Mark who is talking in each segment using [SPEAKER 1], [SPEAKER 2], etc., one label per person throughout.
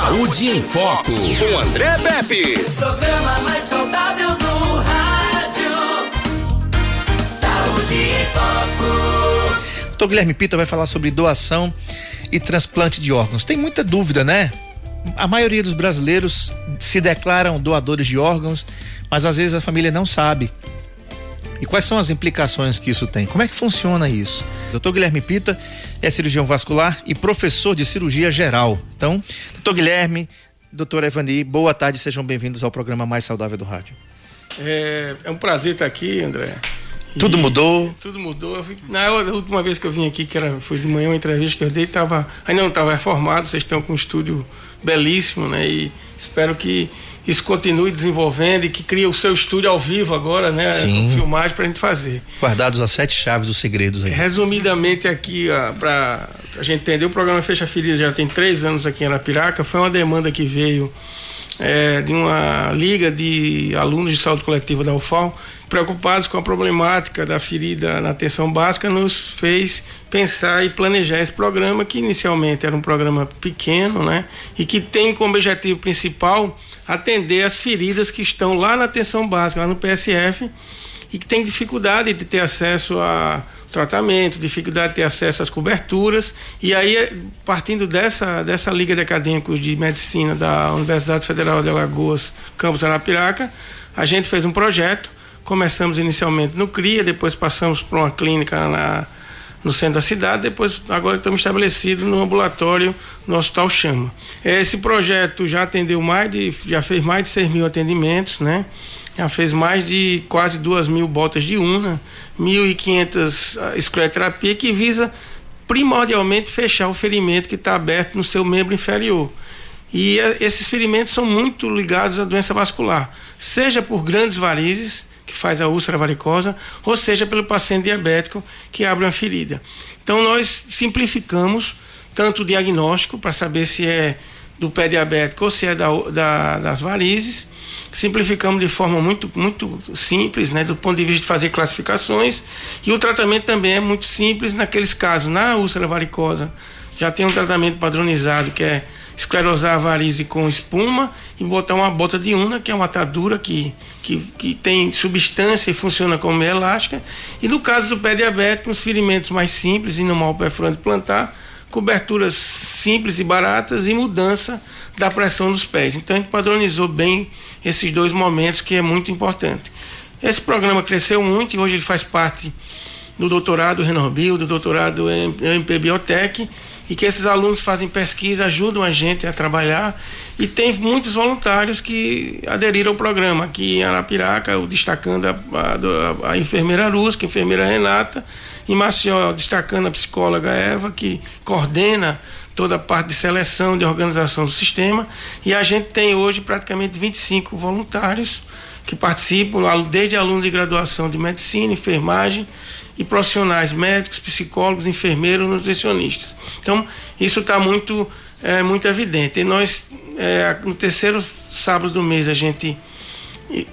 [SPEAKER 1] Saúde em Foco, com André Pepe.
[SPEAKER 2] Programa mais saudável do rádio. Saúde em Foco.
[SPEAKER 3] Doutor Guilherme Pita vai falar sobre doação e transplante de órgãos. Tem muita dúvida, né? A maioria dos brasileiros se declaram doadores de órgãos, mas às vezes a família não sabe. E quais são as implicações que isso tem? Como é que funciona isso? Doutor Guilherme Pita é cirurgião vascular e professor de cirurgia geral. Então, doutor Guilherme, doutor Evani, boa tarde, sejam bem-vindos ao programa Mais Saudável do Rádio.
[SPEAKER 4] É, é um prazer estar aqui, André.
[SPEAKER 3] Tudo mudou?
[SPEAKER 4] Tudo mudou. Fui- Na última vez que eu vim aqui, que era, foi de manhã uma entrevista que eu dei, tava, ainda não estava reformado, vocês estão com um estúdio belíssimo, né? E espero que isso continue desenvolvendo e que crie o seu estúdio ao vivo agora, né?
[SPEAKER 3] Sim.
[SPEAKER 4] Filmagem pra gente fazer.
[SPEAKER 3] Guardados as sete chaves dos segredos aí.
[SPEAKER 4] Resumidamente aqui, para a gente entender, o programa Fecha Ferida já tem três anos aqui em Arapiraca. Foi uma demanda que veio é, de uma liga de alunos de saúde coletiva da UFAL, preocupados com a problemática da ferida na atenção básica, nos fez pensar e planejar esse programa, que inicialmente era um programa pequeno, né? E que tem como objetivo principal atender as feridas que estão lá na atenção básica, lá no PSF, e que tem dificuldade de ter acesso a tratamento, dificuldade de ter acesso às coberturas. E aí, partindo dessa, dessa Liga de Acadêmicos de Medicina da Universidade Federal de Alagoas, campus Arapiraca, a gente fez um projeto. Começamos inicialmente no CRIA, depois passamos para uma clínica na, no centro da cidade, depois agora estamos estabelecidos no ambulatório no Hospital Chama. Esse projeto já atendeu mais de, já fez mais de 6 mil atendimentos, né? Já fez mais de quase 2 mil botas de urna, 1.500 escleroterapia, que visa primordialmente fechar o ferimento que está aberto no seu membro inferior. E eh, esses ferimentos são muito ligados à doença vascular, seja por grandes varizes, faz a úlcera varicosa, ou seja pelo paciente diabético que abre uma ferida. Então nós simplificamos tanto o diagnóstico para saber se é do pé diabético ou se é da, da- das varizes. Simplificamos de forma muito, muito simples, né, do ponto de vista de fazer classificações. E o tratamento também é muito simples naqueles casos. Na úlcera varicosa, já tem um tratamento padronizado que é esclerosar a varize com espuma e botar uma bota de una, que é uma atadura que, que, que tem substância e funciona como elástica. E no caso do pé diabético, os ferimentos mais simples e no mal perfurante plantar, coberturas simples e baratas e mudança da pressão dos pés. Então a gente padronizou bem esses dois momentos que é muito importante. Esse programa cresceu muito e hoje ele faz parte do doutorado Renorbil, do doutorado em MP Biotech, e que esses alunos fazem pesquisa, ajudam a gente a trabalhar, e tem muitos voluntários que aderiram ao programa. Aqui em Arapiraca, destacando a, a- a enfermeira Rusca, a enfermeira Renata, em Maceió, destacando a psicóloga Eva, que coordena toda a parte de seleção, de organização do sistema, e a gente tem hoje praticamente 25 voluntários que participam, desde alunos de graduação de medicina, enfermagem e profissionais médicos, psicólogos, enfermeiros, nutricionistas. Então, isso está muito, é, muito evidente. E nós, é, no terceiro sábado do mês, a gente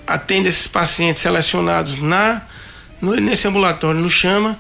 [SPEAKER 4] atende esses pacientes selecionados na no- nesse ambulatório no Chama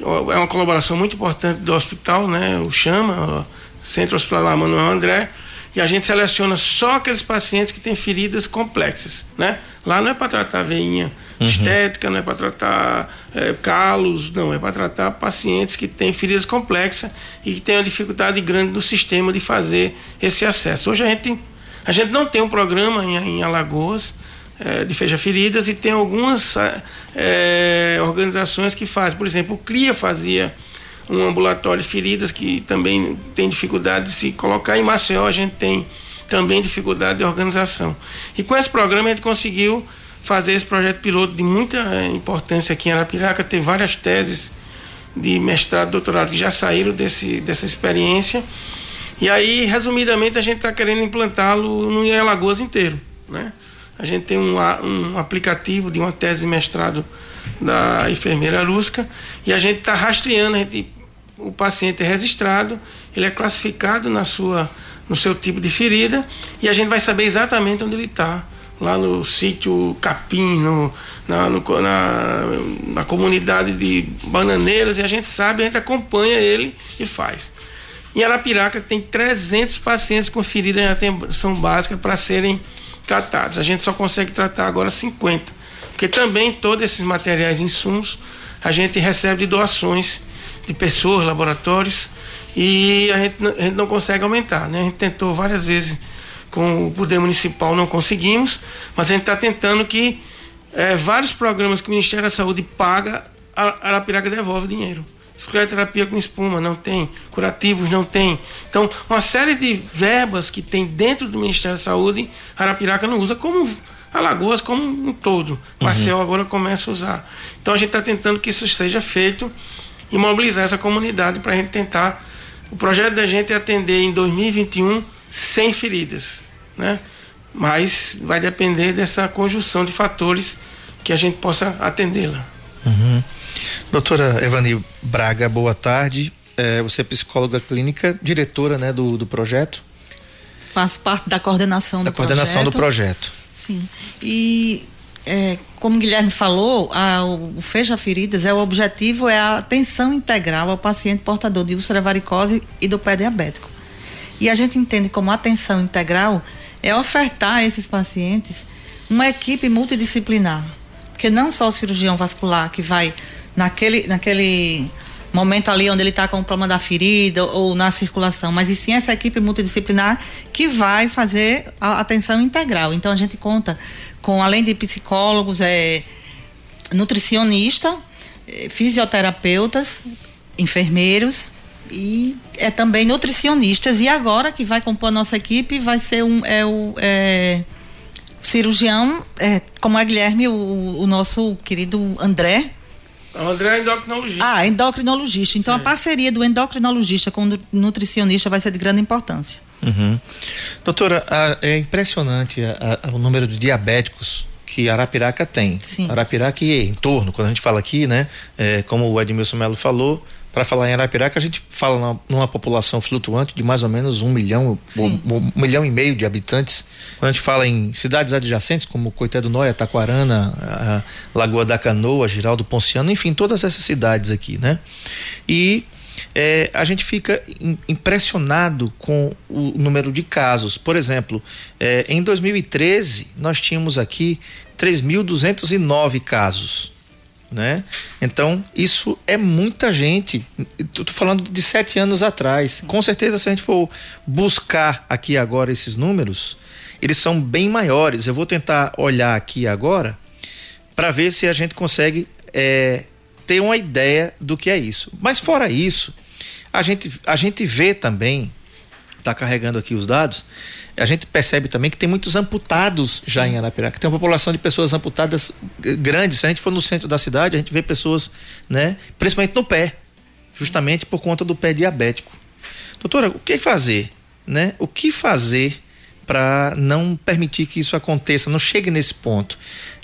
[SPEAKER 4] é uma colaboração muito importante do hospital né o Chama o Centro Hospitalar Manuel André e a gente seleciona só aqueles pacientes que têm feridas complexas né? Lá não é para tratar veinha estética não é para tratar eh, calos não. É para tratar pacientes que têm feridas complexas e que têm uma dificuldade grande no sistema de fazer esse acesso. Hoje a gente a gente não tem um programa em, em Alagoas eh, de fecha feridas e tem algumas ah, eh, organizações que fazem. Por exemplo, o CRIA fazia um ambulatório de feridas que também tem dificuldade de se colocar. Em Maceió a gente tem também dificuldade de organização. E com esse programa a gente conseguiu fazer esse projeto piloto de muita eh, importância aqui em Arapiraca, ter várias teses de mestrado, doutorado que já saíram desse, dessa experiência. E aí, resumidamente, a gente está querendo implantá-lo no Alagoas inteiro, né? A gente tem um, um aplicativo de uma tese de mestrado da enfermeira Rusca e a gente está rastreando, a gente, o paciente é registrado, ele é classificado na sua, no seu tipo de ferida e a gente vai saber exatamente onde ele está, lá no sítio Capim, no, na, no na, na comunidade de Bananeiras, e a gente sabe, a gente acompanha ele e faz. Em Arapiraca tem 300 pacientes com ferida em atenção básica para serem tratados. A gente só consegue tratar agora 50. Porque também todos esses materiais insumos a gente recebe de doações de pessoas, laboratórios, e a gente, a gente não consegue aumentar. Né? A gente tentou várias vezes com o poder municipal, não conseguimos, mas a gente está tentando que é, vários programas que o Ministério da Saúde paga, a Arapiraca devolve dinheiro escleroterapia com espuma, não tem. Curativos, não tem. Então, uma série de verbas que tem dentro do Ministério da Saúde, Arapiraca não usa, como Alagoas como um todo. Marcel uhum. agora começa a usar. Então, a gente está tentando que isso seja feito e mobilizar essa comunidade para a gente tentar. O projeto da gente é atender em 2021 sem feridas, né? Mas vai depender dessa conjunção de fatores que a gente possa atendê-la.
[SPEAKER 3] Uhum. Doutora Evani Braga, boa tarde. É, você é psicóloga clínica, diretora né, do, do projeto?
[SPEAKER 5] Faço parte da coordenação
[SPEAKER 3] da
[SPEAKER 5] do
[SPEAKER 3] coordenação
[SPEAKER 5] projeto.
[SPEAKER 3] do projeto.
[SPEAKER 5] Sim. E é, como o Guilherme falou, a, o Fecha Feridas é o objetivo é a atenção integral ao paciente portador de úlcera varicose e do pé diabético. E a gente entende como atenção integral é ofertar a esses pacientes uma equipe multidisciplinar, porque não só o cirurgião vascular que vai naquele, naquele momento ali onde ele está com o problema da ferida ou na circulação, mas e sim essa equipe multidisciplinar que vai fazer a atenção integral. Então a gente conta com, além de psicólogos, é, nutricionista, é, fisioterapeutas, enfermeiros e é também nutricionistas. E agora que vai compor a nossa equipe vai ser um é o é, cirurgião, é, como é Guilherme, o, o nosso querido André,
[SPEAKER 4] o André é endocrinologista.
[SPEAKER 5] Ah, endocrinologista. Então é. a parceria do endocrinologista com o nutricionista vai ser de grande importância.
[SPEAKER 3] Uhum. Doutora, a, é impressionante a, a, o número de diabéticos que Arapiraca tem.
[SPEAKER 5] Sim.
[SPEAKER 3] Arapiraca e em torno, quando a gente fala aqui, né? É, como o Edmilson Melo falou, para falar em Arapiraca, a gente fala numa, numa, população flutuante de mais ou menos um milhão, um, um, milhão e meio de habitantes. Quando a gente fala em cidades adjacentes, como Coité do Noia, Taquarana, Lagoa da Canoa, Giraldo Ponciano, enfim, todas essas cidades aqui, né? E é, a gente fica impressionado com o número de casos. Por exemplo, é, em 2013, nós tínhamos aqui 3.209 casos né? Então, isso é muita gente. Estou falando de sete anos atrás. Com certeza, se a gente for buscar aqui agora esses números, eles são bem maiores. Eu vou tentar olhar aqui agora para ver se a gente consegue é, ter uma ideia do que é isso. Mas fora isso, a gente, a gente vê também, está carregando aqui os dados, a gente percebe também que tem muitos amputados Sim. já em Arapiraca. Tem uma população de pessoas amputadas grande. Se a gente for no centro da cidade, a gente vê pessoas, né, principalmente no pé, justamente por conta do pé diabético. Doutora, o que fazer, né? O que fazer para não permitir que isso aconteça, não chegue nesse ponto?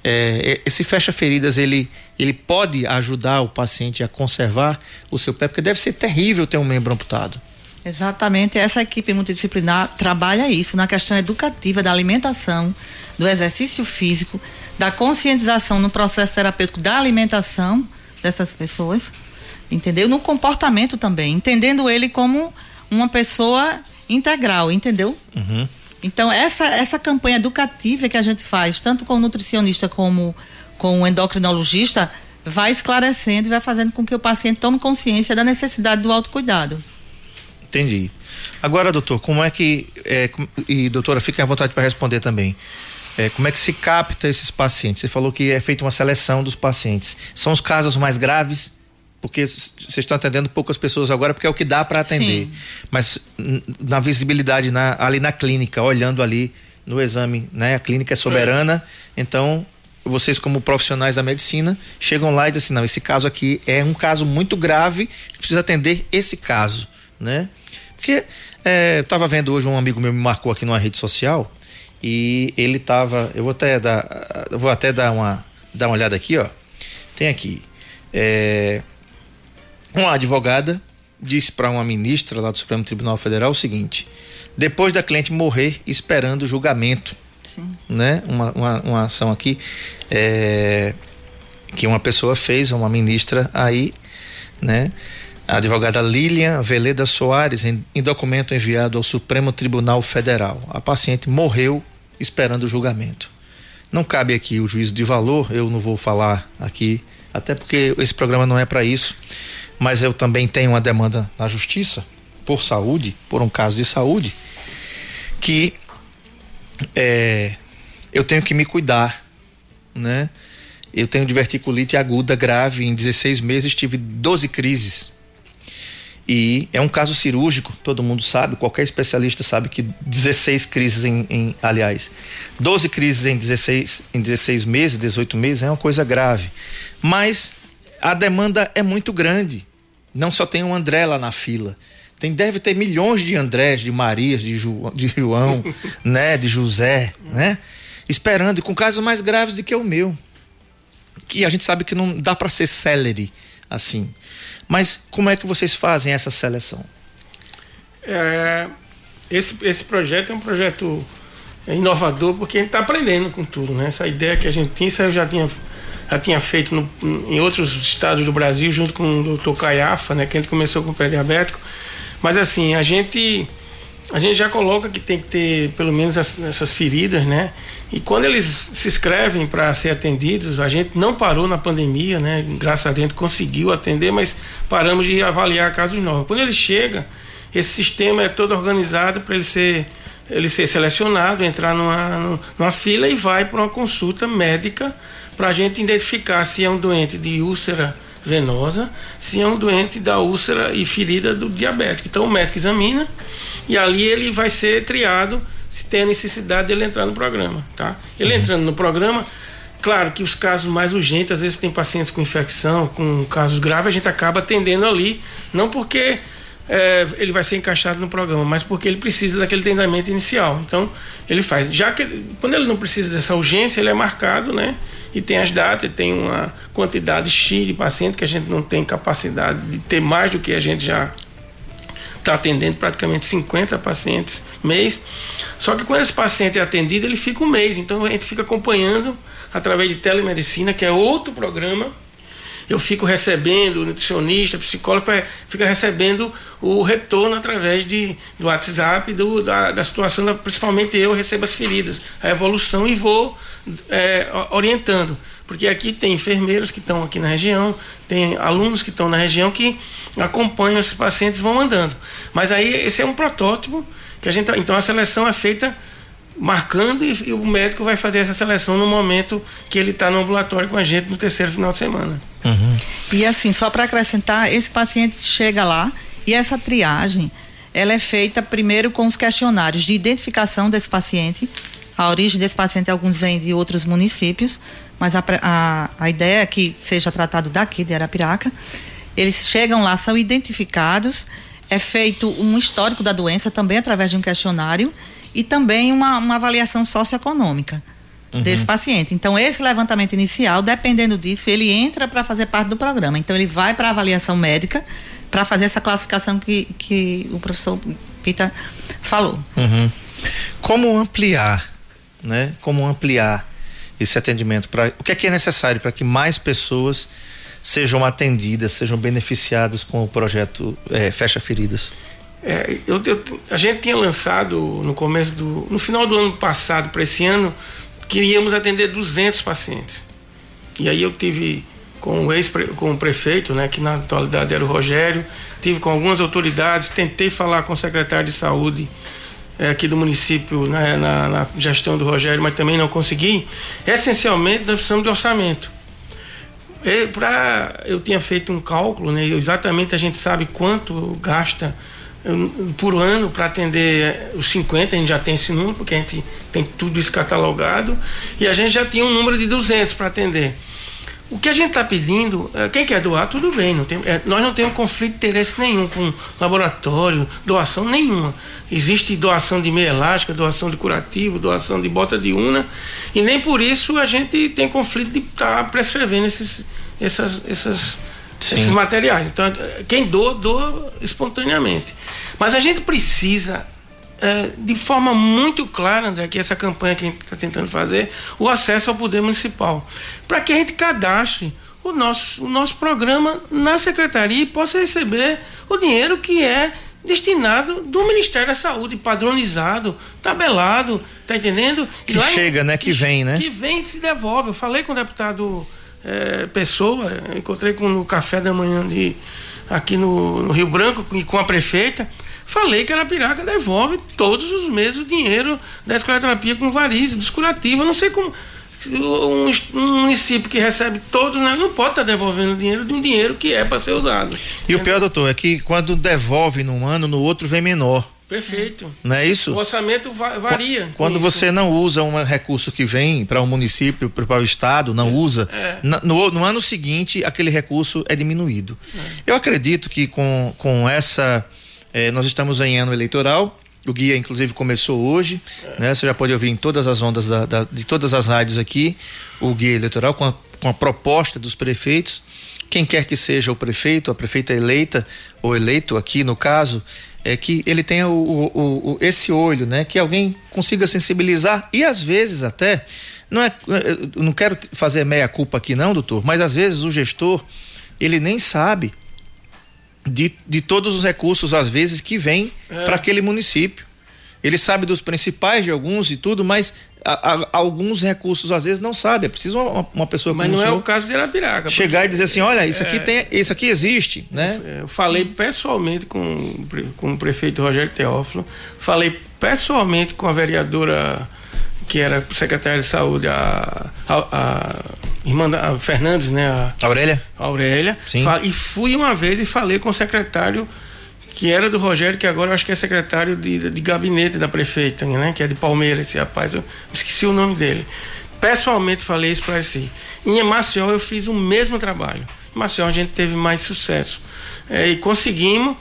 [SPEAKER 3] É, esse fecha feridas ele ele pode ajudar o paciente a conservar o seu pé, porque deve ser terrível ter um membro amputado.
[SPEAKER 5] Exatamente, essa equipe multidisciplinar trabalha isso na questão educativa da alimentação, do exercício físico, da conscientização no processo terapêutico da alimentação dessas pessoas, entendeu? No comportamento também, entendendo ele como uma pessoa integral, entendeu?
[SPEAKER 3] Uhum.
[SPEAKER 5] Então essa essa campanha educativa que a gente faz, tanto com o nutricionista como com o endocrinologista, vai esclarecendo e vai fazendo com que o paciente tome consciência da necessidade do autocuidado.
[SPEAKER 3] Entendi. Agora, doutor, como é que. É, e doutora, fique à vontade para responder também. É, como é que se capta esses pacientes? Você falou que é feita uma seleção dos pacientes. São os casos mais graves? Porque vocês estão atendendo poucas pessoas agora, porque é o que dá para atender. Sim. Mas na visibilidade na, ali na clínica, olhando ali no exame, né? A clínica é soberana, é. então vocês como profissionais da medicina chegam lá e dizem assim, não, esse caso aqui é um caso muito grave, precisa atender esse caso, né? Porque é, eu tava vendo hoje um amigo meu me marcou aqui numa rede social e ele tava, eu vou até dar, eu vou até dar uma, dar uma olhada aqui, ó. Tem aqui, é, uma advogada disse para uma ministra lá do Supremo Tribunal Federal o seguinte: depois da cliente morrer esperando o julgamento,
[SPEAKER 5] Sim.
[SPEAKER 3] né? Uma, uma, uma ação aqui é, que uma pessoa fez, uma ministra aí, né? A advogada Lilian Veleda Soares, em, em documento enviado ao Supremo Tribunal Federal. A paciente morreu esperando o julgamento. Não cabe aqui o juízo de valor, eu não vou falar aqui, até porque esse programa não é para isso, mas eu também tenho uma demanda na justiça por saúde, por um caso de saúde, que é, eu tenho que me cuidar, né? Eu tenho diverticulite aguda grave, em 16 meses tive 12 crises. E é um caso cirúrgico, todo mundo sabe, qualquer especialista sabe que 16 crises em, em aliás, 12 crises em 16, em 16 meses, 18 meses é uma coisa grave. Mas a demanda é muito grande. Não só tem um André lá na fila. Tem, deve ter milhões de Andrés, de Marias, de, Ju, de João, né, de José, né? Esperando, e com casos mais graves do que o meu. Que a gente sabe que não dá para ser celery assim. Mas como é que vocês fazem essa seleção?
[SPEAKER 4] É, esse, esse projeto é um projeto inovador porque a gente está aprendendo com tudo, né? Essa ideia que a gente tinha, isso eu já tinha, já tinha feito no, em outros estados do Brasil, junto com o doutor Caiafa, né? Que a gente começou com o pé diabético. Mas assim, a gente a gente já coloca que tem que ter pelo menos as, essas feridas, né? E quando eles se inscrevem para ser atendidos, a gente não parou na pandemia, né? Graças a Deus conseguiu atender, mas paramos de avaliar casos novos. Quando ele chega, esse sistema é todo organizado para ele ser ele ser selecionado, entrar numa, numa fila e vai para uma consulta médica para a gente identificar se é um doente de úlcera venosa, se é um doente da úlcera e ferida do diabético. Então o médico examina e ali ele vai ser triado se tem a necessidade dele entrar no programa, tá? Ele uhum. entrando no programa, claro que os casos mais urgentes, às vezes tem pacientes com infecção, com casos graves, a gente acaba atendendo ali, não porque é, ele vai ser encaixado no programa, mas porque ele precisa daquele treinamento inicial. Então, ele faz. Já que quando ele não precisa dessa urgência, ele é marcado, né? E tem as datas, tem uma quantidade X de paciente que a gente não tem capacidade de ter mais do que a gente já está atendendo praticamente 50 pacientes mês. Só que quando esse paciente é atendido, ele fica um mês. Então a gente fica acompanhando através de telemedicina, que é outro programa. Eu fico recebendo nutricionista, psicólogo, fica recebendo o retorno através de, do WhatsApp, do, da, da situação, principalmente eu recebo as feridas, a evolução e vou é, orientando porque aqui tem enfermeiros que estão aqui na região, tem alunos que estão na região que acompanham esses pacientes vão andando. Mas aí esse é um protótipo que a gente então a seleção é feita marcando e, e o médico vai fazer essa seleção no momento que ele está no ambulatório com a gente no terceiro final de semana.
[SPEAKER 5] Uhum. E assim, só para acrescentar, esse paciente chega lá e essa triagem ela é feita primeiro com os questionários de identificação desse paciente. A origem desse paciente, alguns vêm de outros municípios, mas a, a, a ideia é que seja tratado daqui, de Arapiraca. Eles chegam lá, são identificados, é feito um histórico da doença também através de um questionário e também uma, uma avaliação socioeconômica uhum. desse paciente. Então, esse levantamento inicial, dependendo disso, ele entra para fazer parte do programa. Então, ele vai para a avaliação médica para fazer essa classificação que, que o professor Pita falou.
[SPEAKER 3] Uhum. Como ampliar, né? Como ampliar esse atendimento? Pra, o que é que é necessário para que mais pessoas sejam atendidas, sejam beneficiadas com o projeto é, Fecha Feridas?
[SPEAKER 4] É, eu, eu, a gente tinha lançado no começo do. no final do ano passado para esse ano, queríamos atender 200 pacientes. E aí eu tive com o ex com o prefeito, né, que na atualidade era o Rogério, tive com algumas autoridades, tentei falar com o secretário de saúde é, aqui do município né, na, na, gestão do Rogério, mas também não consegui. Essencialmente, nós precisamos de orçamento. E pra, eu tinha feito um cálculo, né, exatamente a gente sabe quanto gasta por ano para atender os 50, a gente já tem esse número, porque a gente tem tudo isso catalogado, e a gente já tinha um número de 200 para atender. O que a gente está pedindo, é, quem quer doar, tudo bem. Não tem, é, nós não temos conflito de interesse nenhum com laboratório, doação nenhuma. Existe doação de meia elástica, doação de curativo, doação de bota de una, e nem por isso a gente tem conflito de estar tá prescrevendo esses, essas, essas, esses materiais. Então, quem doa, doa espontaneamente. Mas a gente precisa é, de forma muito clara, André, que essa campanha que a gente está tentando fazer, o acesso ao poder municipal. Para que a gente cadastre o nosso, o nosso programa na secretaria e possa receber o dinheiro que é destinado do Ministério da Saúde, padronizado, tabelado, tá entendendo?
[SPEAKER 3] E que chega, em, né? Que, que, vem, né?
[SPEAKER 4] Que vem e se devolve. Eu falei com o deputado é, Pessoa, encontrei com, no café da manhã de, aqui no, no Rio Branco e com a prefeita. Falei que a Arapiraca devolve todos os meses o dinheiro da escleroterapia com varizes, dos curativos. Eu não sei como um, município que recebe todos, né, não pode estar tá devolvendo dinheiro de um dinheiro que é para ser usado. E
[SPEAKER 3] entendeu? o pior, doutor, é que quando devolve num ano, no outro vem menor.
[SPEAKER 4] Perfeito.
[SPEAKER 3] Não é isso?
[SPEAKER 4] O orçamento varia.
[SPEAKER 3] Quando você não usa um recurso que vem para o um município, para o estado, não é. usa, é. no, no, ano seguinte aquele recurso é diminuído. É. Eu acredito que com, com essa. Eh, nós estamos em ano eleitoral o guia, inclusive, começou hoje, é. né? Você já pode ouvir em todas as ondas da, da, de todas as rádios aqui o guia eleitoral com a, com a proposta dos prefeitos. Quem quer que seja o prefeito, a prefeita eleita ou eleito aqui no caso, é que ele tenha o, o, o, esse olho, né? Que alguém consiga sensibilizar e às vezes até não é, não quero fazer meia culpa aqui não, doutor, mas às vezes o gestor ele nem sabe de, de todos os recursos, às vezes, que vêm é. para aquele município. Ele sabe dos principais de alguns e tudo, mas a, a, alguns recursos às vezes não sabe. É preciso uma, uma pessoa
[SPEAKER 4] Mas não é o caso de Arapiraca.
[SPEAKER 3] Chegar e dizer assim, olha, isso aqui é, tem, isso aqui existe, né?
[SPEAKER 4] Eu falei pessoalmente com, com o prefeito Rogério Teófilo, falei pessoalmente com a vereadora que era secretária de saúde, a, a, a irmã da, Fernandes, né? A,
[SPEAKER 3] Aurélia.
[SPEAKER 4] Aurélia. Sim. E fui uma vez e falei com o secretário que era do Rogério, que agora eu acho que é secretário de, de gabinete da prefeita, né? Que é de Palmeiras, esse rapaz, eu esqueci o nome dele. Pessoalmente falei isso para ele. Em Maceió eu fiz o mesmo trabalho. Em Maceió a gente teve mais sucesso. É, e conseguimos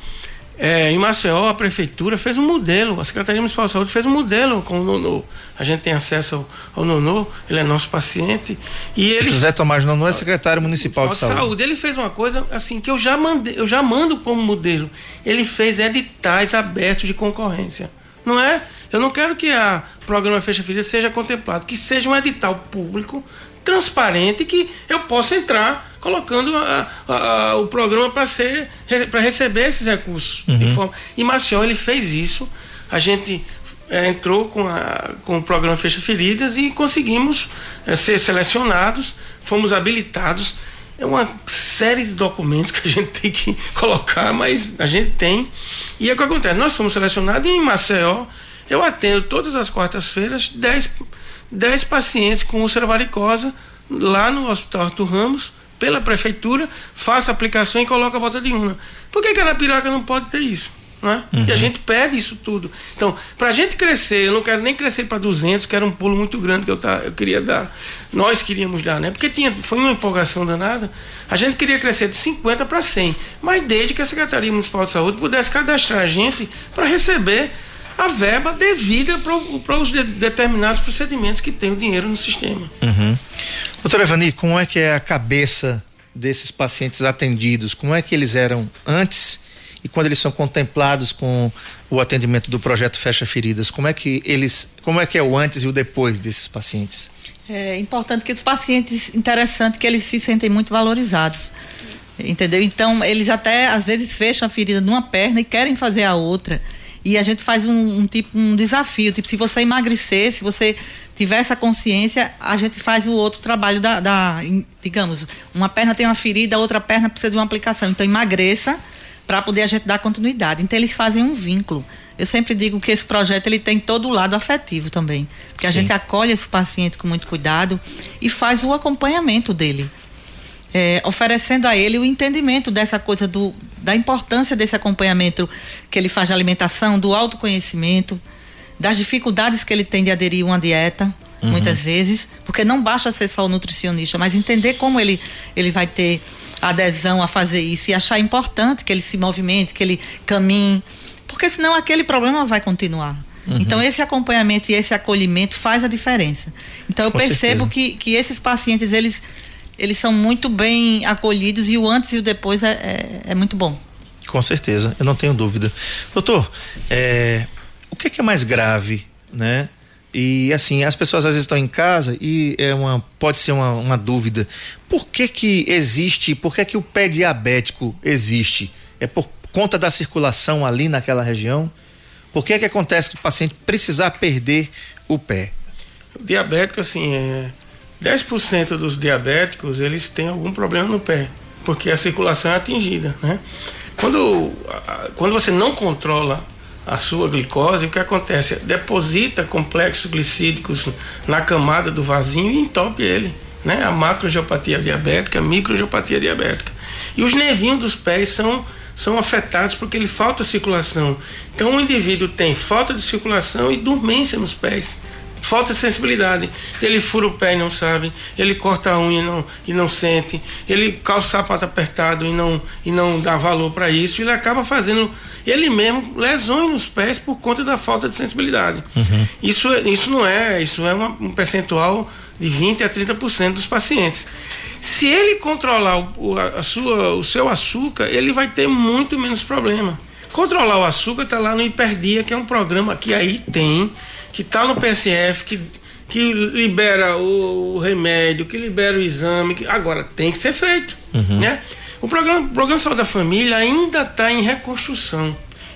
[SPEAKER 4] é, em Maceió, a prefeitura fez um modelo, a Secretaria Municipal de Saúde fez um modelo com o Nonô. A gente tem acesso ao, ao Nonô, ele é nosso paciente. E ele,
[SPEAKER 3] José Tomás Nonô é secretário municipal de, de saúde. saúde.
[SPEAKER 4] Ele fez uma coisa assim que eu já mandei, eu já mando como modelo. Ele fez editais abertos de concorrência. Não é? Eu não quero que a programa Fecha Ferida seja contemplado, que seja um edital público, transparente, que eu possa entrar colocando a, a, a, o programa para ser para receber esses recursos. Uhum. Forma, e Maceió ele fez isso. A gente é, entrou com, com o programa Fecha Feridas e conseguimos é, ser selecionados, fomos habilitados. É uma série de documentos que a gente tem que colocar, mas a gente tem. E é o que acontece, nós fomos selecionados e em Maceió eu atendo todas as quartas-feiras 10, 10 pacientes com úlcera varicosa lá no Hospital Arthur Ramos pela prefeitura, faça aplicação e coloca a bota de urna. Por que, que a Arapiraca não pode ter isso? Né? Uhum. E a gente pede isso tudo. Então, para a gente crescer, eu não quero nem crescer para 200, que era um pulo muito grande que eu, tá, eu queria dar. Nós queríamos dar, né? Porque tinha, foi uma empolgação danada. A gente queria crescer de 50 para 100, mas desde que a Secretaria Municipal de Saúde pudesse cadastrar a gente para receber a verba devida para os de, determinados procedimentos que tem o dinheiro no sistema.
[SPEAKER 3] Uhum. Doutora Evani, como é que é a cabeça desses pacientes atendidos? Como é que eles eram antes e quando eles são contemplados com o atendimento do projeto Fecha Feridas? Como é que eles, como é que é o antes e o depois desses pacientes?
[SPEAKER 5] É importante que os pacientes, interessante que eles se sentem muito valorizados. Entendeu? Então, eles até às vezes fecham a ferida numa perna e querem fazer a outra. E a gente faz um, um, tipo um desafio, tipo se você emagrecer, se você tiver essa consciência, a gente faz o outro trabalho da, da digamos, uma perna tem uma ferida, a outra perna precisa de uma aplicação. Então emagreça para poder a gente dar continuidade. Então eles fazem um vínculo. Eu sempre digo que esse projeto ele tem todo o lado afetivo também, porque Sim. a gente acolhe esse paciente com muito cuidado e faz o acompanhamento dele é, oferecendo a ele o entendimento dessa coisa do, da importância desse acompanhamento que ele faz de alimentação, do autoconhecimento, das dificuldades que ele tem de aderir a uma dieta, uhum. muitas vezes, porque não basta ser só o nutricionista, mas entender como ele, ele vai ter adesão a fazer isso e achar importante que ele se movimente, que ele caminhe, porque senão aquele problema vai continuar. Uhum. Então, esse acompanhamento e esse acolhimento faz a diferença. Então, eu Com percebo que, que esses pacientes, eles eles são muito bem acolhidos e o antes e o depois é, é, é muito bom.
[SPEAKER 3] Com certeza, eu não tenho dúvida. Doutor, é, o que é, que é mais grave, né? E assim, as pessoas às vezes estão em casa e é uma, pode ser uma, uma dúvida. Por que que existe, por que que o pé diabético existe? É por conta da circulação ali naquela região? Por que que acontece que o paciente precisar perder o pé?
[SPEAKER 4] O diabético, assim, é 10% dos diabéticos, eles têm algum problema no pé, porque a circulação é atingida, né? Quando, quando você não controla a sua glicose, o que acontece? Deposita complexos glicídicos na camada do vasinho e entope ele. Né? A macroangiopatia diabética, a microangiopatia diabética. E os nervinhos dos pés são, são afetados porque ele falta circulação. Então o indivíduo tem falta de circulação e dormência nos pés falta de sensibilidade. Ele fura o pé e não sabe, ele corta a unha e não, e não sente, ele calça o sapato apertado e não, e não dá valor para isso, ele acaba fazendo ele mesmo lesões nos pés por conta da falta de sensibilidade. Uhum. Isso, isso não é, isso é uma, um percentual de 20 a 30% dos pacientes. Se ele controlar o, a sua, o seu açúcar, ele vai ter muito menos problema. Controlar o açúcar está lá no Hiperdia, que é um programa que aí tem que está no PSF, que, que libera o, o, remédio, que libera o exame, que, agora tem que ser feito. Uhum. Né? O programa, o programa Saúde da Família ainda está em reconstrução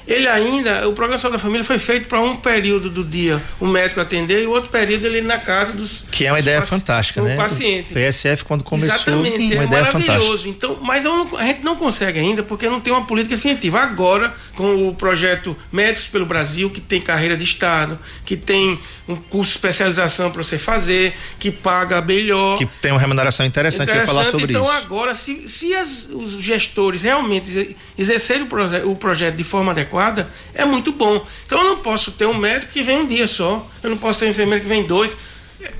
[SPEAKER 4] ele ainda, o programa Saúde da Família foi feito para um período do dia o médico atender e o outro período ele na casa dos.
[SPEAKER 3] Que é uma ideia fantástica, né?
[SPEAKER 4] paciente.
[SPEAKER 3] O PSF, quando começou,
[SPEAKER 4] Exatamente, uma é ideia fantástica. Então, mas a gente não consegue ainda porque não tem uma política definitiva. Agora, com o projeto Médicos pelo Brasil, que tem carreira de Estado, que tem um curso de especialização para você fazer, que paga melhor.
[SPEAKER 3] Que tem uma remuneração interessante, interessante falar sobre
[SPEAKER 4] então,
[SPEAKER 3] isso.
[SPEAKER 4] Então, agora, se, se as, os gestores realmente exercerem o, proje o projeto de forma adequada, adequada, é muito bom. Então eu não posso ter um médico que vem um dia só, eu não posso ter um enfermeiro que vem dois.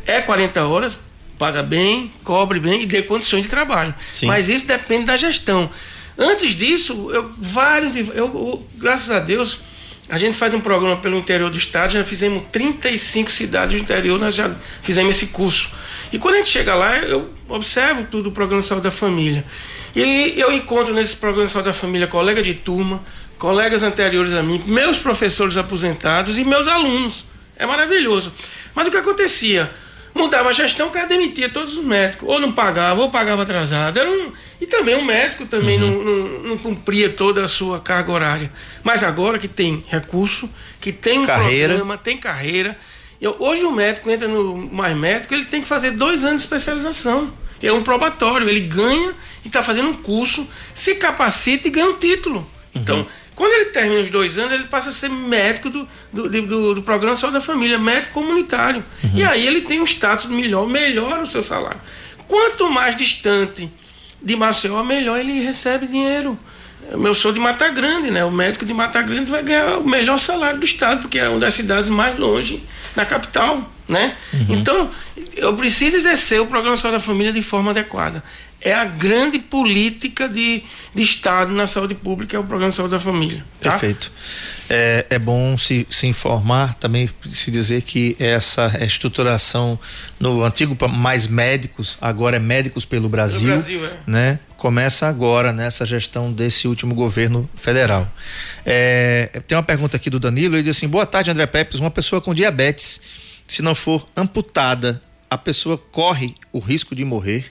[SPEAKER 4] É 40 horas, paga bem, cobre bem e dê condições de trabalho. Sim. Mas isso depende da gestão. Antes disso, eu, vários, eu, eu, graças a Deus, a gente faz um programa pelo interior do estado, já fizemos 35 cidades do interior, nós já fizemos esse curso. E quando a gente chega lá, eu observo tudo o programa de saúde da família. E eu encontro nesse programa de saúde da família colega de turma, colegas anteriores a mim, meus professores aposentados e meus alunos. É maravilhoso. Mas o que acontecia? Mudava a gestão, o cara demitia todos os médicos. Ou não pagava, ou pagava atrasado. Um, e também o médico também uhum. não, não, não, cumpria toda a sua carga horária. Mas agora que tem recurso, que tem um carreira. programa, tem carreira. Eu, hoje o médico entra no mais médico, ele tem que fazer dois anos de especialização. É um probatório, ele ganha e está fazendo um curso, se capacita e ganha um título. Então, uhum. Quando ele termina os dois anos, ele passa a ser médico do, do, do, do programa Saúde da Família, médico comunitário. Uhum. E aí ele tem um status melhor, melhora o seu salário. Quanto mais distante de Maceió, melhor ele recebe dinheiro. Eu sou de Mata Grande, né? O médico de Mata Grande vai ganhar o melhor salário do estado, porque é uma das cidades mais longe da capital, né? Uhum. Então, eu preciso exercer o programa Saúde da Família de forma adequada é a grande política de, de Estado na saúde pública, é o Programa de Saúde da Família.
[SPEAKER 3] Tá? Perfeito. É, é bom se, se informar, também se dizer que essa estruturação no antigo Mais Médicos, agora é Médicos pelo Brasil, pelo Brasil é. né? Começa agora nessa gestão desse último governo federal. É, tem uma pergunta aqui do Danilo, ele diz assim: boa tarde, André Pepes. Uma pessoa com diabetes, se não for amputada, a pessoa corre o risco de morrer?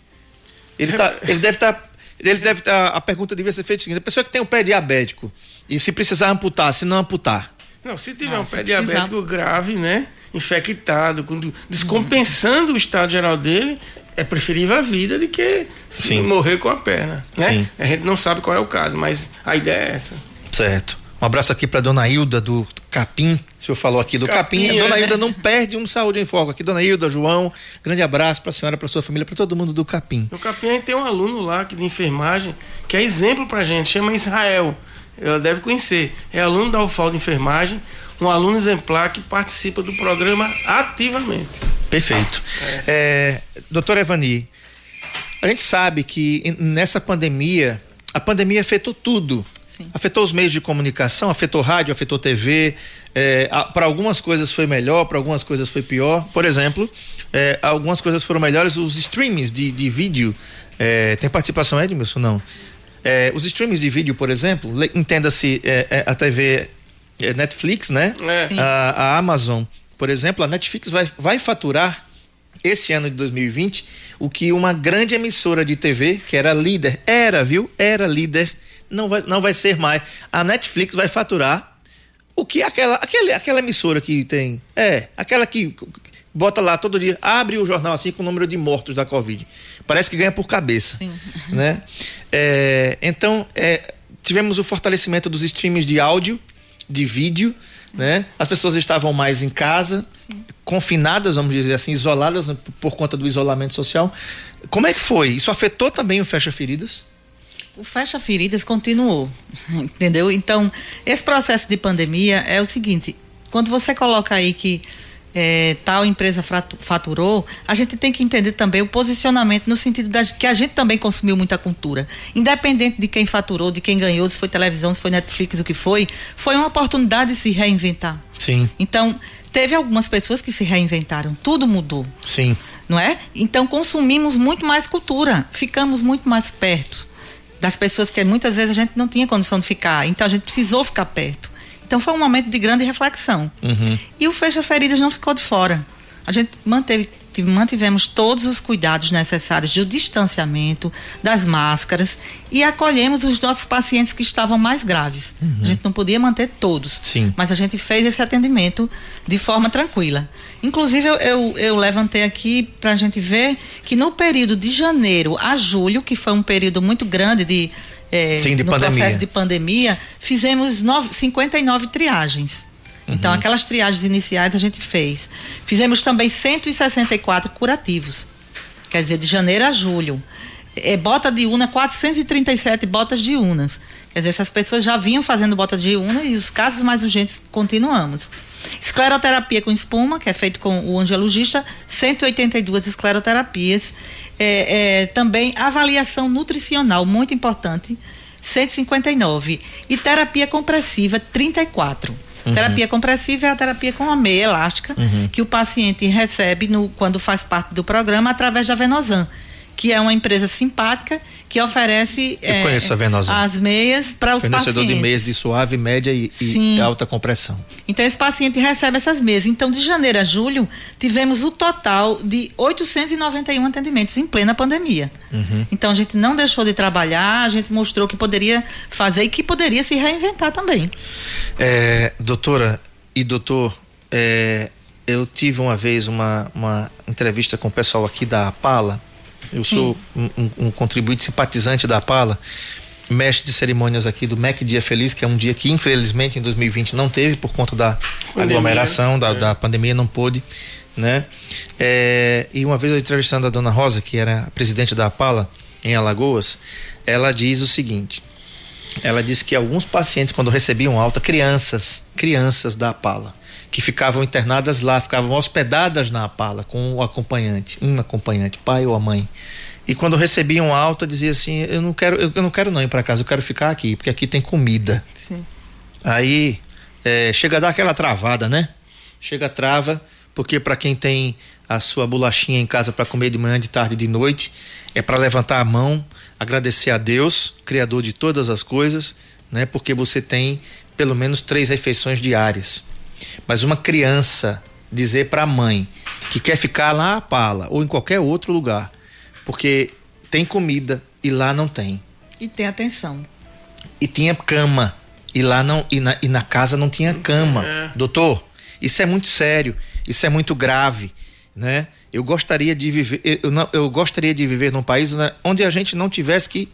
[SPEAKER 3] Ele, tá, ele deve estar. Tá, ele deve estar. Tá, a pergunta devia ser feita o seguinte: a pessoa que tem o um pé diabético e se precisar amputar, se não amputar.
[SPEAKER 4] Não, se tiver ah, um pé diabético grave, né? Infectado, descompensando hum. o estado geral dele, é preferível a vida do que Sim. morrer com a perna. Né? Sim. A gente não sabe qual é o caso, mas a ideia é essa.
[SPEAKER 3] Certo. Um abraço aqui para dona Hilda do Capim. O senhor falou aqui do Capim. Capim. Dona é. Hilda não perde um Saúde em Foco. Aqui, dona Hilda, João. Grande abraço para a senhora, para sua família, para todo mundo do Capim.
[SPEAKER 4] No Capim a gente tem um aluno lá de enfermagem que é exemplo para gente, chama Israel. Ela deve conhecer. É aluno da UFAL de enfermagem, um aluno exemplar que participa do programa ativamente.
[SPEAKER 3] Perfeito. É. É, doutor Evani, a gente sabe que nessa pandemia, a pandemia afetou tudo Sim. Afetou os meios de comunicação, afetou rádio, afetou TV. É, para algumas coisas foi melhor, para algumas coisas foi pior. Por exemplo, é, algumas coisas foram melhores. Os streams de, de vídeo. É, tem participação, Edmilson? Não. É, os streams de vídeo, por exemplo, entenda-se é, é, a TV Netflix, né? A, a Amazon Por exemplo, a Netflix vai, vai faturar esse ano de 2020 o que uma grande emissora de TV, que era líder, era, viu? Era líder, não vai, não vai ser mais. A Netflix vai faturar o que aquela, aquele, aquela emissora que tem. É, aquela que bota lá todo dia, abre o jornal assim com o número de mortos da Covid. Parece que ganha por cabeça. Sim. Né? É, então, é, tivemos o fortalecimento dos streams de áudio, de vídeo, né? As pessoas estavam mais em casa, Sim. confinadas, vamos dizer assim, isoladas por conta do isolamento social. Como é que foi? Isso afetou também o Fecha Feridas?
[SPEAKER 5] O Fecha Feridas continuou, entendeu? Então, esse processo de pandemia é o seguinte: quando você coloca aí que é, tal empresa faturou, a gente tem que entender também o posicionamento no sentido de que a gente também consumiu muita cultura. Independente de quem faturou, de quem ganhou, se foi televisão, se foi Netflix, o que foi, foi uma oportunidade de se reinventar.
[SPEAKER 3] Sim.
[SPEAKER 5] Então, teve algumas pessoas que se reinventaram, tudo mudou.
[SPEAKER 3] Sim.
[SPEAKER 5] Não é? Então, consumimos muito mais cultura, ficamos muito mais perto das pessoas que muitas vezes a gente não tinha condição de ficar. Então a gente precisou ficar perto. Então foi um momento de grande reflexão.
[SPEAKER 3] Uhum.
[SPEAKER 5] E o Fecha Feridas não ficou de fora. A gente manteve, mantivemos todos os cuidados necessários de distanciamento, das máscaras e acolhemos os nossos pacientes que estavam mais graves. Uhum. A gente não podia manter todos,
[SPEAKER 3] Sim.
[SPEAKER 5] mas a gente fez esse atendimento de forma tranquila. Inclusive, eu, eu, eu levantei aqui para a gente ver que no período de janeiro a julho, que foi um período muito grande de,
[SPEAKER 3] é, Sim, de
[SPEAKER 5] no
[SPEAKER 3] pandemia.
[SPEAKER 5] processo de pandemia, fizemos nove, 59 triagens. Então, uhum. Então, aquelas triagens iniciais a gente fez. Fizemos também 164 curativos. Quer dizer, de janeiro a julho. É, bota de una, 437 botas de unas. Quer dizer, essas pessoas já vinham fazendo botas de una e os casos mais urgentes continuamos. Escleroterapia com espuma, que é feito com o angiologista, 182 escleroterapias. É, é, também avaliação nutricional, muito importante, 159. E terapia compressiva, 34. Uhum. Terapia compressiva é a terapia com a meia elástica uhum. que o paciente recebe no, quando faz parte do programa através da Venosan que é uma empresa simpática que oferece
[SPEAKER 3] é,
[SPEAKER 5] as meias para os
[SPEAKER 3] Fornecedor pacientes. de meias de suave, média e, e, alta compressão.
[SPEAKER 5] Então esse paciente recebe essas meias. Então de janeiro a julho tivemos o total de 891 atendimentos em plena pandemia.
[SPEAKER 3] Uhum.
[SPEAKER 5] Então a gente não deixou de trabalhar, a gente mostrou que poderia fazer e que poderia se reinventar também.
[SPEAKER 3] É, doutora e doutor, é, eu tive uma vez uma, uma entrevista com o pessoal aqui da Pala eu sou um, um, um, contribuinte simpatizante da Pala, mestre de cerimônias aqui do MEC Dia Feliz, que é um dia que infelizmente em 2020 não teve por conta da aglomeração, da, é. da pandemia, não pôde, né? É, e uma vez eu entrevistando a dona Rosa, que era presidente da Pala em Alagoas, ela diz o seguinte: ela disse que alguns pacientes, quando recebiam alta, crianças, crianças da Pala, que ficavam internadas lá, ficavam hospedadas na Apala com o acompanhante, um acompanhante, pai ou a mãe. E quando recebiam alta, dizia assim: "Eu não quero, eu não quero não ir para casa, eu quero ficar aqui, porque aqui tem comida".
[SPEAKER 5] Sim.
[SPEAKER 3] Aí é, chega a dar aquela travada, né? Chega trava, porque para quem tem a sua bolachinha em casa para comer de manhã, de tarde, de noite, é para levantar a mão, agradecer a Deus, criador de todas as coisas, né? Porque você tem pelo menos três refeições diárias. Mas uma criança dizer para a mãe que quer ficar lá a pala ou em qualquer outro lugar, porque tem comida e lá não tem.
[SPEAKER 5] E tem atenção.
[SPEAKER 3] E tinha cama e lá não e na, e na casa não tinha cama. É. Doutor, isso é muito sério, isso é muito grave, né? Eu gostaria de viver, eu, não, eu gostaria de viver num país né, onde a gente não tivesse que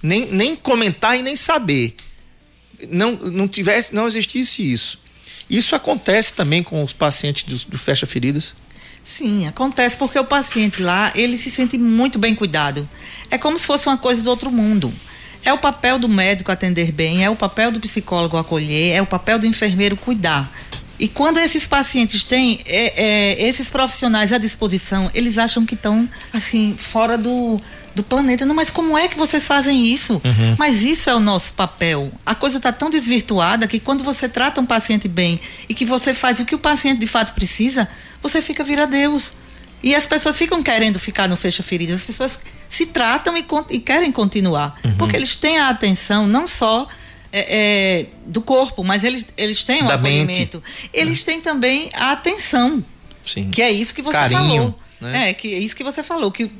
[SPEAKER 3] nem, nem comentar e nem saber. Não, não tivesse, não existisse isso. Isso acontece também com os pacientes do, do fecha feridas?
[SPEAKER 5] Sim, acontece porque o paciente lá, ele se sente muito bem cuidado. É como se fosse uma coisa do outro mundo. É o papel do médico atender bem, é o papel do psicólogo acolher, é o papel do enfermeiro cuidar. E quando esses pacientes têm é, é, esses profissionais à disposição, eles acham que estão assim fora do, do planeta. Não, mas como é que vocês fazem isso?
[SPEAKER 3] Uhum.
[SPEAKER 5] Mas isso é o nosso papel. A coisa está tão desvirtuada que quando você trata um paciente bem e que você faz o que o paciente de fato precisa, você fica vira Deus. E as pessoas ficam querendo ficar no fecha feridas. As pessoas se tratam e, e querem continuar. Uhum. Porque eles têm a atenção não só é, é, do corpo, mas eles, eles têm o
[SPEAKER 3] Da
[SPEAKER 5] acolhimento. Eles têm também a atenção,
[SPEAKER 3] Sim.
[SPEAKER 5] que é isso que você
[SPEAKER 3] Carinho,
[SPEAKER 5] falou.
[SPEAKER 3] Né?
[SPEAKER 5] É, que é isso que você falou. Que,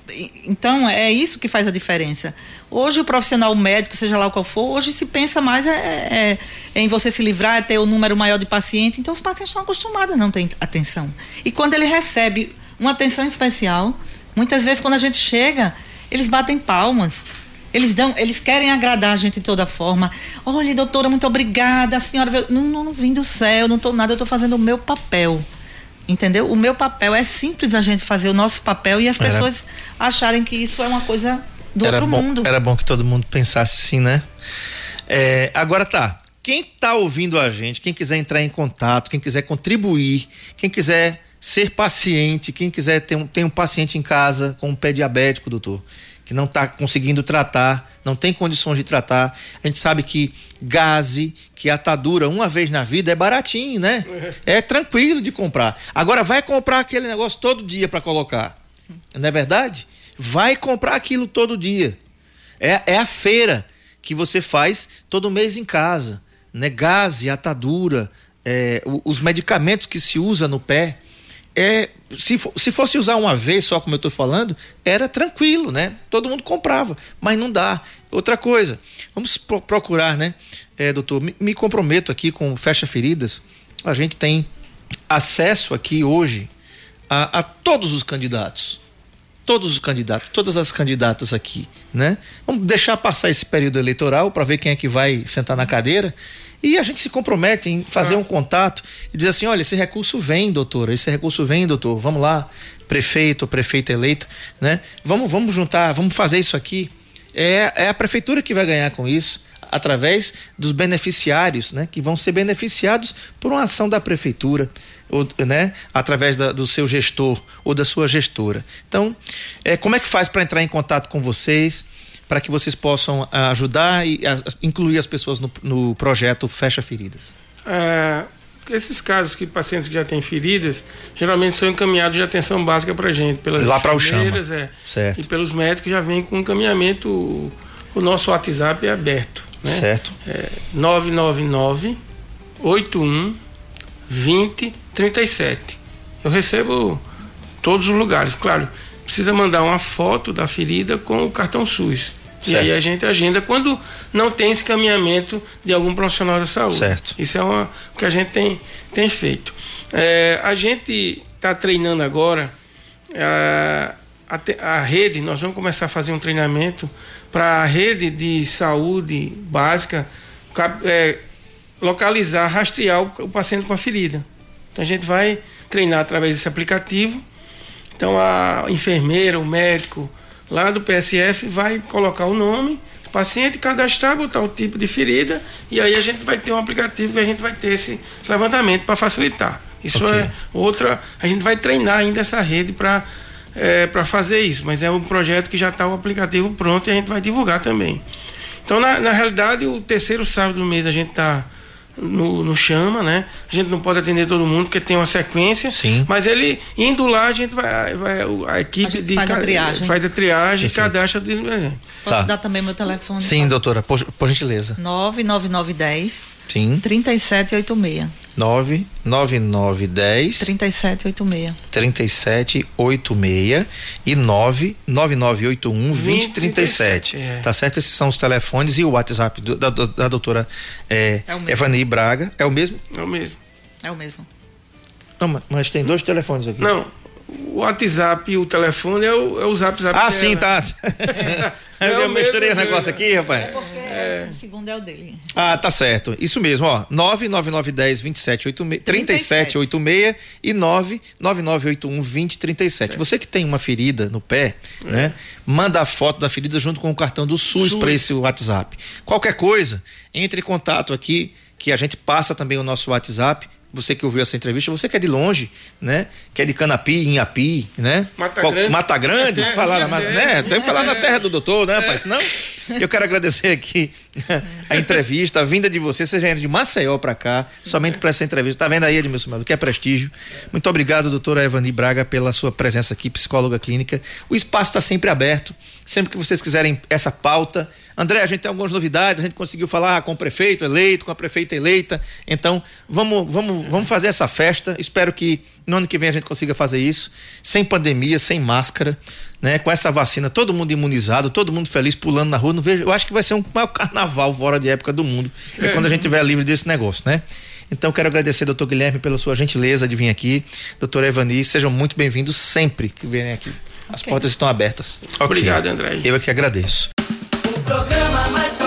[SPEAKER 5] então, é isso que faz a diferença. Hoje, o profissional médico, seja lá qual for, hoje se pensa mais é, é- é em você se livrar, é ter o número maior de pacientes. Então, os pacientes estão acostumados a não ter atenção. E quando ele recebe uma atenção especial, muitas vezes, quando a gente chega, eles batem palmas. Eles dão, eles querem agradar a gente de toda forma. Olha, doutora, muito obrigada. A senhora veio. Não, não, não vim do céu, não tô nada, eu tô fazendo o meu papel. Entendeu? O meu papel é simples a gente fazer o nosso papel e as
[SPEAKER 3] Era-
[SPEAKER 5] pessoas acharem que isso é uma coisa do outro
[SPEAKER 3] bom,
[SPEAKER 5] mundo.
[SPEAKER 3] Era bom que todo mundo pensasse assim, né? É, agora tá. Quem tá ouvindo a gente, quem quiser entrar em contato, quem quiser contribuir, quem quiser ser paciente, quem quiser ter um, tem um paciente em casa com um pé diabético, doutor, que não tá conseguindo tratar, não tem condições de tratar. A gente sabe que gase, que atadura uma vez na vida é baratinho, né? É tranquilo de comprar. Agora vai comprar aquele negócio todo dia para colocar. Não é verdade? Vai comprar aquilo todo dia. É, é a feira que você faz todo mês em casa. Né? Gase, atadura, é, os medicamentos que se usa no pé. É, se, se fosse usar uma vez só, como eu estou falando, era tranquilo, né? Todo mundo comprava, mas não dá. Outra coisa, vamos pro- procurar, né? É, doutor, me, me comprometo aqui com Fecha Feridas. A gente tem acesso aqui hoje a, a todos os candidatos todos os candidatos, todas as candidatas aqui, né? Vamos deixar passar esse período eleitoral para ver quem é que vai sentar na cadeira e a gente se compromete em fazer um contato e dizer assim, olha, esse recurso vem, doutora, esse recurso vem, doutor, vamos lá, prefeito ou prefeita eleita, né? Vamos, vamos juntar, vamos fazer isso aqui. É, é a prefeitura que vai ganhar com isso através dos beneficiários, né, que vão ser beneficiados por uma ação da prefeitura, ou, né, através da- do seu gestor ou da sua gestora. Então, é, como é que faz para entrar em contato com vocês, para que vocês possam ah, ajudar e ah, incluir as pessoas no, no projeto Fecha Feridas?
[SPEAKER 4] É, esses casos que pacientes que já têm feridas, geralmente são encaminhados de atenção básica para gente. Pelas
[SPEAKER 3] Lá pra Uchama.
[SPEAKER 4] enfermeiras, É,
[SPEAKER 3] Certo.
[SPEAKER 4] E pelos médicos já vem com encaminhamento. O, o nosso WhatsApp é aberto. Né?
[SPEAKER 3] Certo?
[SPEAKER 4] É 999 81 20 37. Eu recebo todos os lugares. Claro, precisa mandar uma foto da ferida com o cartão SUS. E
[SPEAKER 3] Certo.
[SPEAKER 4] aí a gente agenda quando não tem esse caminhamento de algum profissional da saúde.
[SPEAKER 3] Certo.
[SPEAKER 4] Isso é uma, o que a gente tem, tem feito. É, a gente está treinando agora a, a, te- a rede, nós vamos começar a fazer um treinamento para a rede de saúde básica é, localizar, rastrear o, o paciente com a ferida. Então a gente vai treinar através desse aplicativo. Então a enfermeira, o médico lá do PSF vai colocar o nome do paciente, cadastrar, botar o tipo de ferida e aí a gente vai ter um aplicativo que a gente vai ter esse levantamento para facilitar. Isso
[SPEAKER 3] Ok.
[SPEAKER 4] é outra. A gente vai treinar ainda essa rede para é, para fazer isso, mas é um projeto que já está o aplicativo pronto e a gente vai divulgar também. Então, na, na realidade, o terceiro sábado do mês a gente está no, no chama, né? A gente não pode atender todo mundo porque tem uma sequência.
[SPEAKER 3] Sim.
[SPEAKER 4] Mas ele indo lá, a gente vai. vai a equipe
[SPEAKER 5] A gente
[SPEAKER 4] de
[SPEAKER 5] faz a triagem.
[SPEAKER 4] faz a triagem e
[SPEAKER 3] Perfeito.
[SPEAKER 4] cadastra de.
[SPEAKER 5] Posso
[SPEAKER 3] Tá.
[SPEAKER 5] dar também meu telefone?
[SPEAKER 3] Sim, doutora, por, por gentileza.
[SPEAKER 5] 99910
[SPEAKER 3] Sim.
[SPEAKER 5] 3786.
[SPEAKER 3] 99910
[SPEAKER 5] 3786.
[SPEAKER 3] 3786 e 99981 2037.
[SPEAKER 4] é.
[SPEAKER 3] Tá certo? Esses são os telefones e o WhatsApp do- da, da, doutora é,
[SPEAKER 5] É o mesmo.
[SPEAKER 3] Evani Braga. É o mesmo?
[SPEAKER 4] É o mesmo.
[SPEAKER 5] É o mesmo.
[SPEAKER 3] Não, mas- mas tem dois telefones aqui.
[SPEAKER 4] Não, o WhatsApp e o telefone é o, é o zap zap.
[SPEAKER 3] Ah,
[SPEAKER 4] dela.
[SPEAKER 3] sim, tá.
[SPEAKER 4] É
[SPEAKER 3] Eu
[SPEAKER 4] o
[SPEAKER 3] misturei o
[SPEAKER 4] mesmo
[SPEAKER 3] negócio aqui, rapaz.
[SPEAKER 5] Porque esse segundo é o dele.
[SPEAKER 3] Ah, tá certo. Isso mesmo, ó. 99910 2786 3786 e 99981 2037. Você que tem uma ferida no pé, né? Manda a foto da ferida junto com o cartão do SUS
[SPEAKER 4] SUS.
[SPEAKER 3] para esse WhatsApp. Qualquer coisa, entre em contato aqui, que a gente passa também o nosso WhatsApp. Você que ouviu essa entrevista, você que é de longe, né? Que é de Canapi, Inhapi, né?
[SPEAKER 4] Mata
[SPEAKER 3] Qual-
[SPEAKER 4] Grande.
[SPEAKER 3] Mata Grande,
[SPEAKER 4] É,
[SPEAKER 3] falar na,
[SPEAKER 4] é.
[SPEAKER 3] mata- né? Tem que falar na terra do doutor, né, rapaz? Senão, eu quero agradecer aqui a entrevista, a vinda de você. Você já vem de Maceió para cá, somente para essa entrevista. Tá vendo aí, Edmilson Melo, que é prestígio. Muito obrigado, doutora Evani Braga, pela sua presença aqui, psicóloga clínica. O espaço está sempre aberto. Sempre que vocês quiserem essa pauta, André, a gente tem algumas novidades, a gente conseguiu falar com o prefeito eleito, com a prefeita eleita. Então, vamos, vamos, vamos fazer essa festa. Espero que no ano que vem a gente consiga fazer isso, sem pandemia, sem máscara, né? Com essa vacina, todo mundo imunizado, todo mundo feliz, pulando na rua. Não vejo, eu acho que vai ser um maior carnaval fora de época do mundo. É. quando a gente estiver livre desse negócio, né? Então quero agradecer, doutor Guilherme, pela sua gentileza de vir aqui. Doutora Evani, sejam muito bem-vindos sempre que vierem aqui. As okay. portas estão abertas.
[SPEAKER 4] Okay. Obrigado, André.
[SPEAKER 3] Eu é que agradeço.
[SPEAKER 2] Programa mais